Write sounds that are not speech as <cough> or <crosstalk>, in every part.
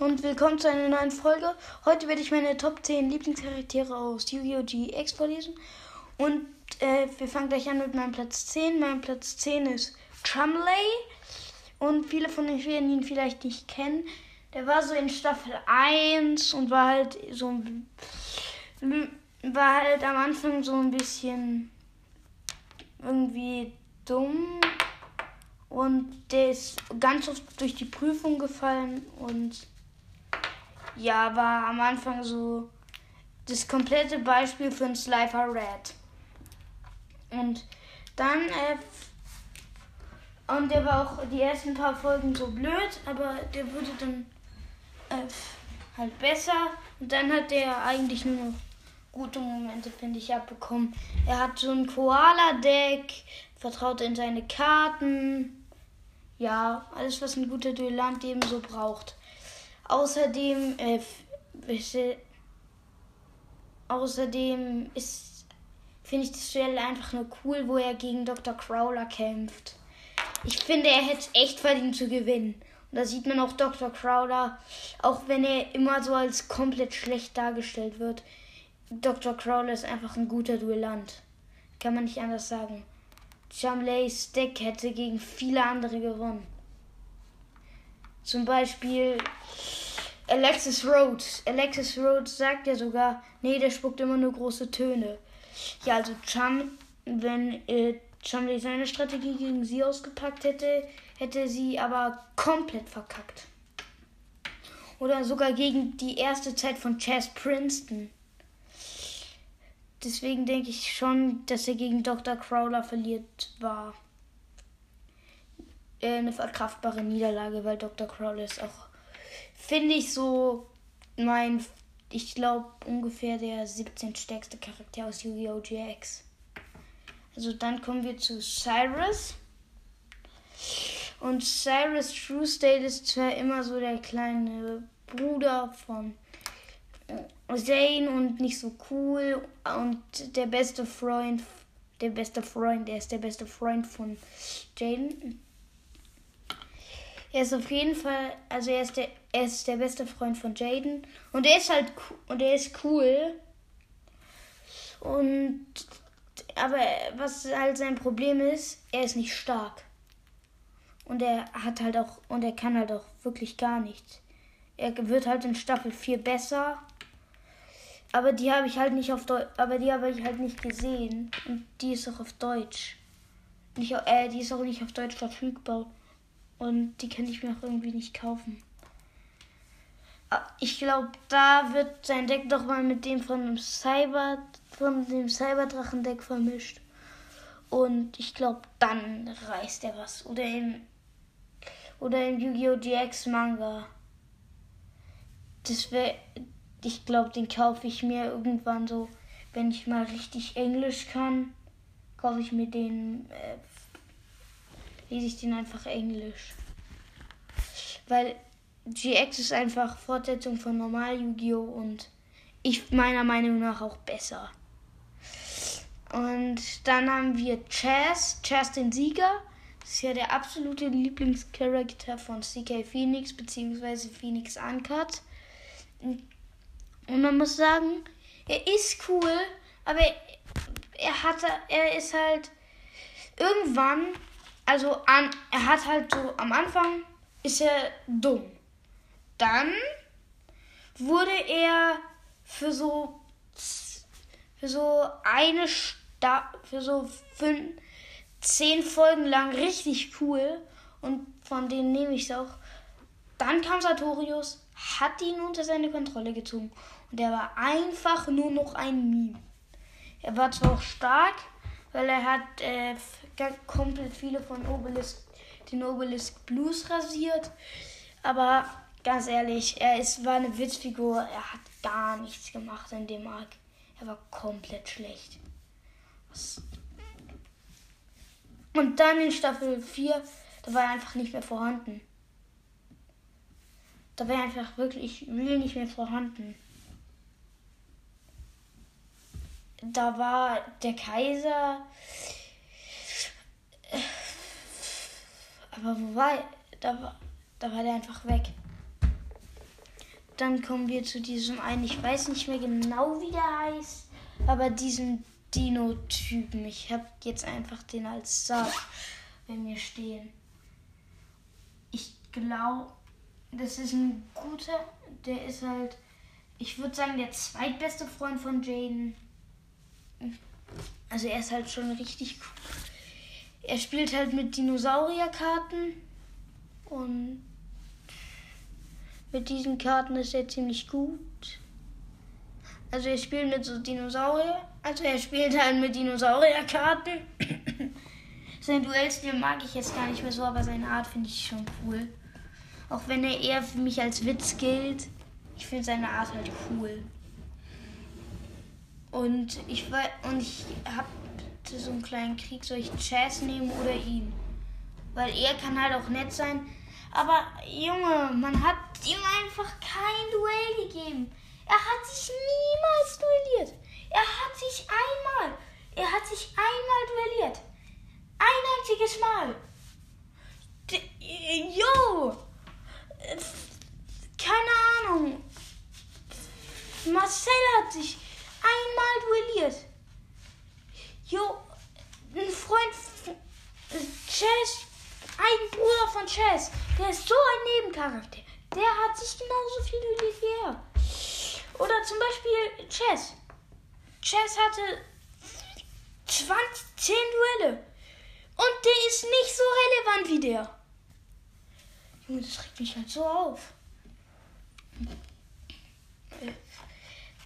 und willkommen zu einer neuen Folge. Heute werde ich meine Top 10 Lieblingscharaktere aus Yu-Gi-Oh! GX vorlesen. Und äh, wir fangen gleich an mit meinem Platz 10. Mein Platz 10 ist Trumley. Und viele von euch werden ihn vielleicht nicht kennen. Der war so in Staffel 1 und war halt so war halt am Anfang so ein bisschen irgendwie dumm und der ist ganz oft durch die Prüfung gefallen und ja, war am Anfang so das komplette Beispiel für ein Slifer Red. Und dann, äh, und der war auch die ersten paar Folgen so blöd, aber der wurde dann äh, halt besser. Und dann hat der eigentlich nur noch gute Momente, finde ich, abbekommen. Er hat so ein Koala-Deck, vertraut in seine Karten ja, alles, was ein guter Duellant eben so braucht. Außerdem, äh, außerdem ist, finde ich das Duell einfach nur cool, wo er gegen Dr. Crowler kämpft. Ich finde, er hätte es echt verdient zu gewinnen. Und da sieht man auch Dr. Crowler, auch wenn er immer so als komplett schlecht dargestellt wird. Dr. Crowler ist einfach ein guter Duellant. Kann man nicht anders sagen. Chamlays Deck hätte gegen viele andere gewonnen. Zum Beispiel Alexis Rhodes. Alexis Rhodes sagt ja sogar, nee, der spuckt immer nur große Töne. Ja, also Cham, wenn äh, Chamley seine Strategie gegen sie ausgepackt hätte, hätte sie aber komplett verkackt. Oder sogar gegen die erste Zeit von Chess Princeton. Deswegen denke ich schon, dass er gegen Dr. Crowler verliert war. Äh, eine verkraftbare Niederlage, weil Dr. Crowler ist auch, finde ich, so mein, ich glaube, ungefähr der 17 stärkste Charakter aus Yu-Gi-Oh! GX. Also dann kommen wir zu Cyrus. Und Cyrus True State ist zwar immer so der kleine Bruder von Zane und nicht so cool und der beste Freund, der beste Freund, der ist der beste Freund von Jaden. Er ist auf jeden Fall, also er ist der, er ist der beste Freund von Jaden und er ist halt und er ist cool. Und aber was halt sein Problem ist, er ist nicht stark. Und er hat halt auch und er kann halt auch wirklich gar nichts. Er wird halt in Staffel 4 besser aber die habe ich halt nicht auf Deutsch, aber die habe ich halt nicht gesehen. Und die ist auch auf Deutsch. Nicht, äh, die ist auch nicht auf Deutsch verfügbar. Und die kann ich mir auch irgendwie nicht kaufen. Ah, ich glaube, da wird sein Deck doch mal mit dem von dem Cyber, von dem Cyberdrachen-Deck vermischt. Und ich glaube, dann reißt er was. Oder im, oder im Yu-Gi-Oh! GX Manga. Das wäre, ich glaube, den kaufe ich mir irgendwann so, wenn ich mal richtig Englisch kann, kaufe ich mir den, äh, lese ich den einfach Englisch. Weil GX ist einfach Fortsetzung von normal Yu-Gi-Oh! und ich meiner Meinung nach auch besser. Und dann haben wir Chaz, Chaz den Sieger. Das ist ja der absolute Lieblingscharakter von CK Phoenix bzw. Phoenix Uncut. Und man muss sagen, er ist cool, aber er hatte, er ist halt irgendwann, also an, er hat halt so am Anfang ist er dumm. Dann wurde er für so für so eine Sta für so fünf, zehn Folgen lang richtig cool und von denen nehme ich es auch. Dann kam Sartorius, hat ihn unter seine Kontrolle gezogen und er war einfach nur noch ein Meme. Er war zwar auch stark, weil er hat äh, komplett viele von Obelisk, den Obelisk Blues rasiert, aber ganz ehrlich, er ist, war eine Witzfigur, er hat gar nichts gemacht in dem Arc. Er war komplett schlecht. Und dann in Staffel 4, da war er einfach nicht mehr vorhanden. Da war er einfach wirklich real nicht mehr vorhanden. da war der Kaiser. Aber wo war er? Da war, da war der einfach weg. dann kommen wir zu diesem einen, ich weiß nicht mehr genau, wie der heißt, aber diesen Dino-Typen. Ich habe jetzt einfach den als Sub bei mir stehen. Ich glaube, das ist ein guter, der ist halt, ich würde sagen, der zweitbeste Freund von Jaden. Also er ist halt schon richtig cool. Er spielt halt mit Dinosaurierkarten und mit diesen Karten ist er ziemlich gut. Also er spielt mit so Dinosaurier. Also er spielt halt mit Dinosaurierkarten. <coughs> Sein Duellstil mag ich jetzt gar nicht mehr so, aber seine Art finde ich schon cool. Auch wenn er eher für mich als Witz gilt. Ich finde seine Art halt cool. Und ich und ich habe so einen kleinen Krieg, soll ich Chess nehmen oder ihn? Weil er kann halt auch nett sein. Aber Junge, man hat ihm einfach kein Duell gegeben. Er hat sich niemals duelliert. Er hat sich einmal, er hat sich einmal duelliert. Ein einziges Mal. Jo! Keine Ahnung. Marcel hat sich einmal duelliert. Jo, ein Freund Chess, ein Bruder von Chess, der ist so ein Nebencharakter. Der hat sich genauso viel wie er. Oder zum Beispiel Chess. Chess hatte 20, 10 Duelle. Und der ist nicht so relevant wie der. Junge, das regt mich halt so auf.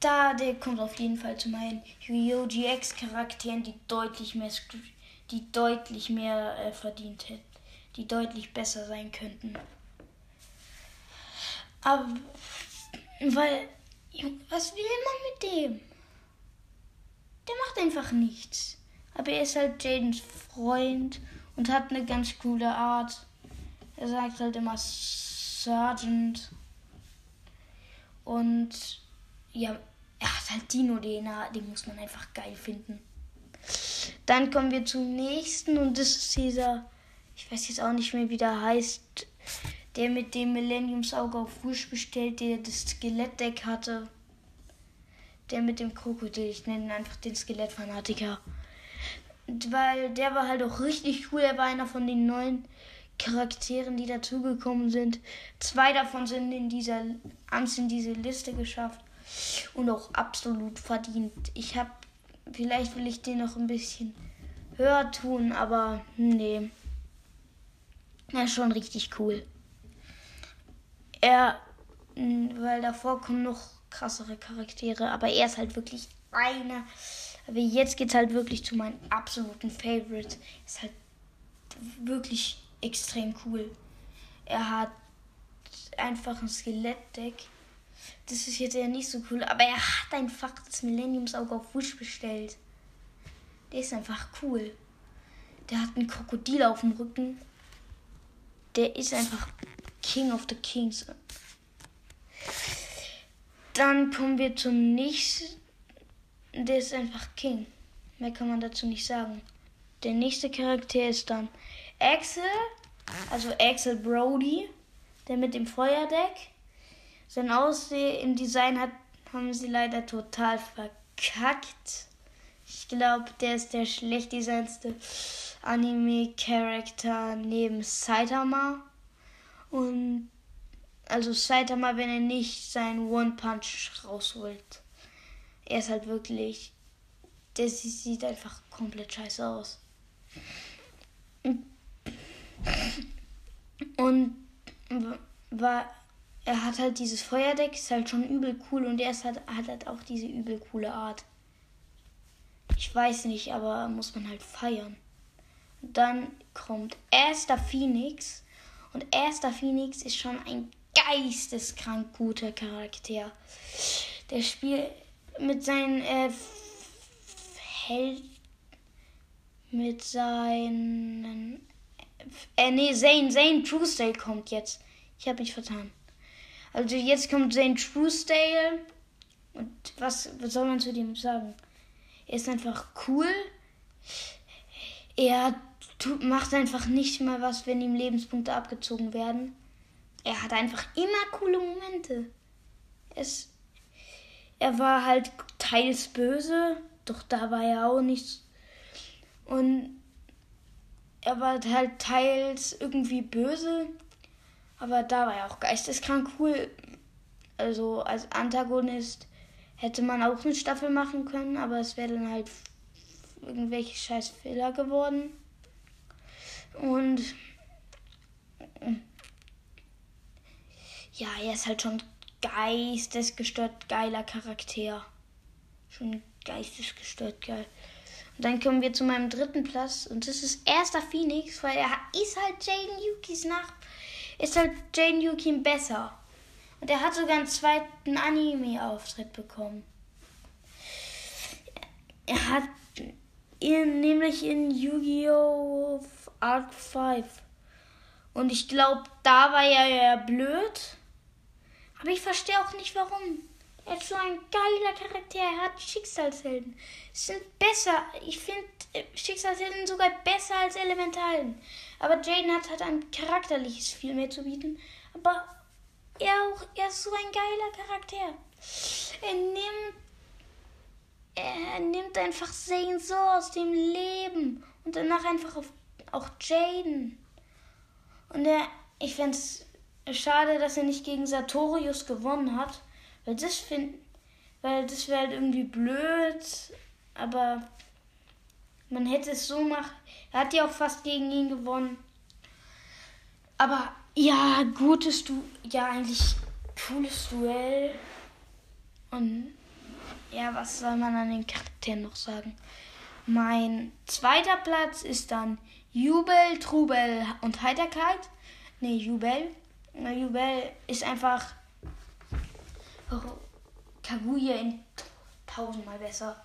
Da, der kommt auf jeden Fall zu meinen Yu-Gi-Oh! GX-Charakteren, die deutlich mehr, die deutlich mehr äh, verdient hätten. Die deutlich besser sein könnten. Aber, weil was will man mit dem? Der macht einfach nichts. Aber er ist halt Jadens Freund und hat eine ganz coole Art. Er sagt halt immer Sergeant. Und ja, er hat halt Dino-DNA, den muss man einfach geil finden. Dann kommen wir zum nächsten und das ist dieser, ich weiß jetzt auch nicht mehr, wie der heißt der mit dem Millenniumsauge auf Wish bestellt, der das Skelettdeck hatte. Der mit dem Krokodil, ich nenne ihn einfach den Skelettfanatiker. Weil der war halt auch richtig cool. Er war einer von den neuen Charakteren, die dazugekommen sind. Zwei davon sind in dieser, haben es in diese Liste geschafft. Und auch absolut verdient. Ich habe, vielleicht will ich den noch ein bisschen höher tun, aber nee. Er ist schon richtig cool er, weil davor kommen noch krassere Charaktere, aber er ist halt wirklich einer. Aber jetzt geht es halt wirklich zu meinem absoluten Favorite. Ist halt wirklich extrem cool. Er hat einfach ein Skelettdeck. Das ist jetzt eher nicht so cool, aber er hat einfach das Millenniumsauge auf Wish bestellt. Der ist einfach cool. Der hat ein Krokodil auf dem Rücken. Der ist einfach King of the Kings. Dann kommen wir zum nächsten. Der ist einfach King. Mehr kann man dazu nicht sagen. Der nächste Charakter ist dann Axel, also Axel Brody, der mit dem Feuerdeck. Sein Aussehen im Design hat, haben sie leider total verkackt. Ich glaube, der ist der schlecht designste Anime-Charakter neben Saitama. Und also Saitama, wenn er nicht seinen One Punch rausholt. Er ist halt wirklich. Der sieht einfach komplett scheiße aus. Und war, er hat halt dieses Feuerdeck, ist halt schon übel cool und er ist halt, hat halt auch diese übel coole Art. Ich weiß nicht, aber muss man halt feiern. Dann kommt Esther Phoenix. Und Esther Phoenix ist schon ein geisteskrank guter Charakter. Der spielt mit seinen äh, Held mit seinen äh, nee, Zane, Zane Truesdale kommt jetzt. Ich habe mich vertan. Also jetzt kommt Zane Truesdale und was, was soll man zu dem sagen? Er ist einfach cool. Er tut, macht einfach nicht mal was, wenn ihm Lebenspunkte abgezogen werden. Er hat einfach immer coole Momente. es, er war halt teils böse, doch da war er auch nicht. Und er war halt teils irgendwie böse, aber da war er auch geisteskrank cool. Also als Antagonist hätte man auch eine Staffel machen können, aber es wäre dann halt irgendwelche scheiß Fehler geworden. Und ja, er ist halt schon geistesgestört geiler Charakter. Schon geistesgestört geil. Und dann kommen wir zu meinem dritten Platz und das ist erster Phoenix, weil er ist halt Jaden Yukis nach. Ist halt Jaden Yuki besser. Und er hat sogar einen zweiten Anime-Auftritt bekommen. Er hat in, nämlich in Yu-Gi-Oh! Art 5. Und ich glaube, da war er ja blöd. Aber ich verstehe auch nicht warum. Er ist so ein geiler Charakter. Er hat Schicksalshelden. Sind besser. Ich finde äh, Schicksalshelden sogar besser als Elementalen. Aber Jaden hat halt ein charakterliches viel mehr zu bieten. Aber er auch, er ist so ein geiler Charakter. Er nimmt, er nimmt einfach Zane so aus dem Leben und danach einfach auf, auch Jaden. Und er, ich fände es schade, dass er nicht gegen Sartorius gewonnen hat. Weil das find, weil das wäre halt irgendwie blöd, aber man hätte es so machen. Er hat ja auch fast gegen ihn gewonnen. Aber ja, gutes Du, ja eigentlich cooles Duell. Und ja, was soll man an den Charakteren noch sagen? Mein zweiter Platz ist dann Jubel, Trubel und Heiterkeit. Nee, Jubel. Jubel ist einfach Kaguya in tausendmal besser.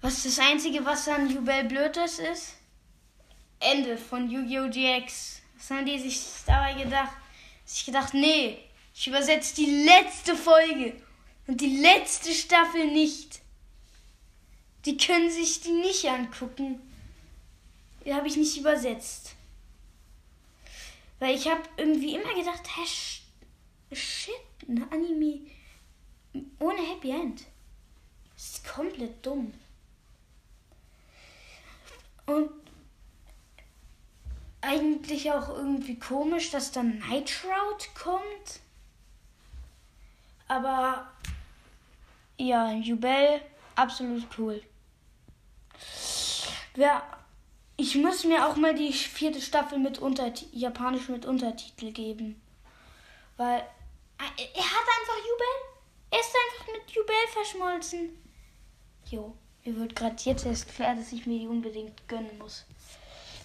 Was das Einzige, was an Jubel blöd ist, ist Ende von Yu-Gi-Oh! GX. Was haben die sich dabei gedacht? Sich gedacht, nee, ich übersetze die letzte Folge und die letzte Staffel nicht. Die können sich die nicht angucken. Die habe ich nicht übersetzt. Weil ich habe irgendwie immer gedacht, hä, shit, ein Anime ohne Happy End. Das ist komplett dumm. Und eigentlich auch irgendwie komisch, dass dann Night Shroud kommt. Aber ja, Jubel, absolut cool. Ja, ich muss mir auch mal die vierte Staffel mit Untert japanisch mit Untertitel geben. Weil er hat einfach Jubel. Er ist einfach mit Jubel verschmolzen. Jo, mir wird gerade jetzt erst klar, dass ich mir die unbedingt gönnen muss.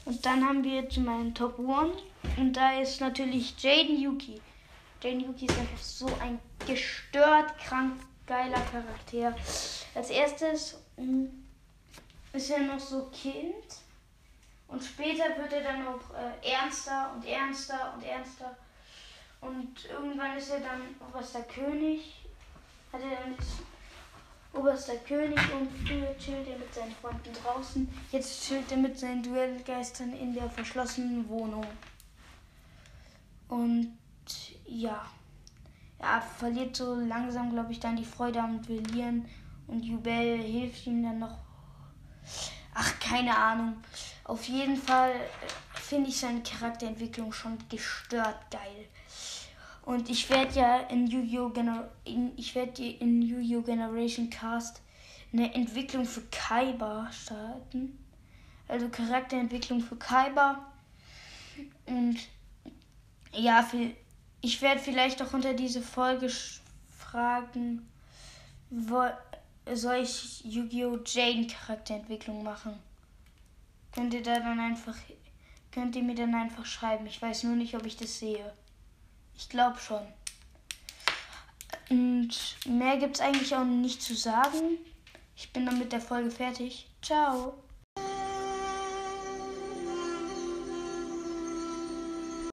Und dann haben wir zu meinem Top One. Und da ist natürlich Jaden Yuki. Jaden Yuki ist einfach so ein gestört, krank, geiler Charakter. Als erstes mm, ist er noch so Kind. Und später wird er dann auch äh, ernster und ernster und ernster. Und irgendwann ist er dann oberster König. Hat er dann jetzt oberster König und früher chillt er mit seinen Freunden draußen. Jetzt chillt er mit seinen Duellgeistern in der verschlossenen Wohnung. Und ja, er verliert so langsam, glaube ich, dann die Freude am Duellieren. Und Jubel hilft ihm dann noch. Ach, keine Ahnung. Auf jeden Fall finde ich seine Charakterentwicklung schon gestört geil. Und ich werde ja in Yu-Gi-Oh! Gener ich werde in Yu-Gi-Oh! Generation Cast eine Entwicklung für Kaiba starten. Also Charakterentwicklung für Kaiba. Und ja, ich werde vielleicht auch unter diese Folge fragen, wo, soll ich Yu-Gi-Oh! Jane Charakterentwicklung machen? Könnt ihr da dann einfach, könnt ihr mir dann einfach schreiben. Ich weiß nur nicht, ob ich das sehe. Ich glaube schon. Und mehr gibt es eigentlich auch nicht zu sagen. Ich bin dann mit der Folge fertig. Ciao.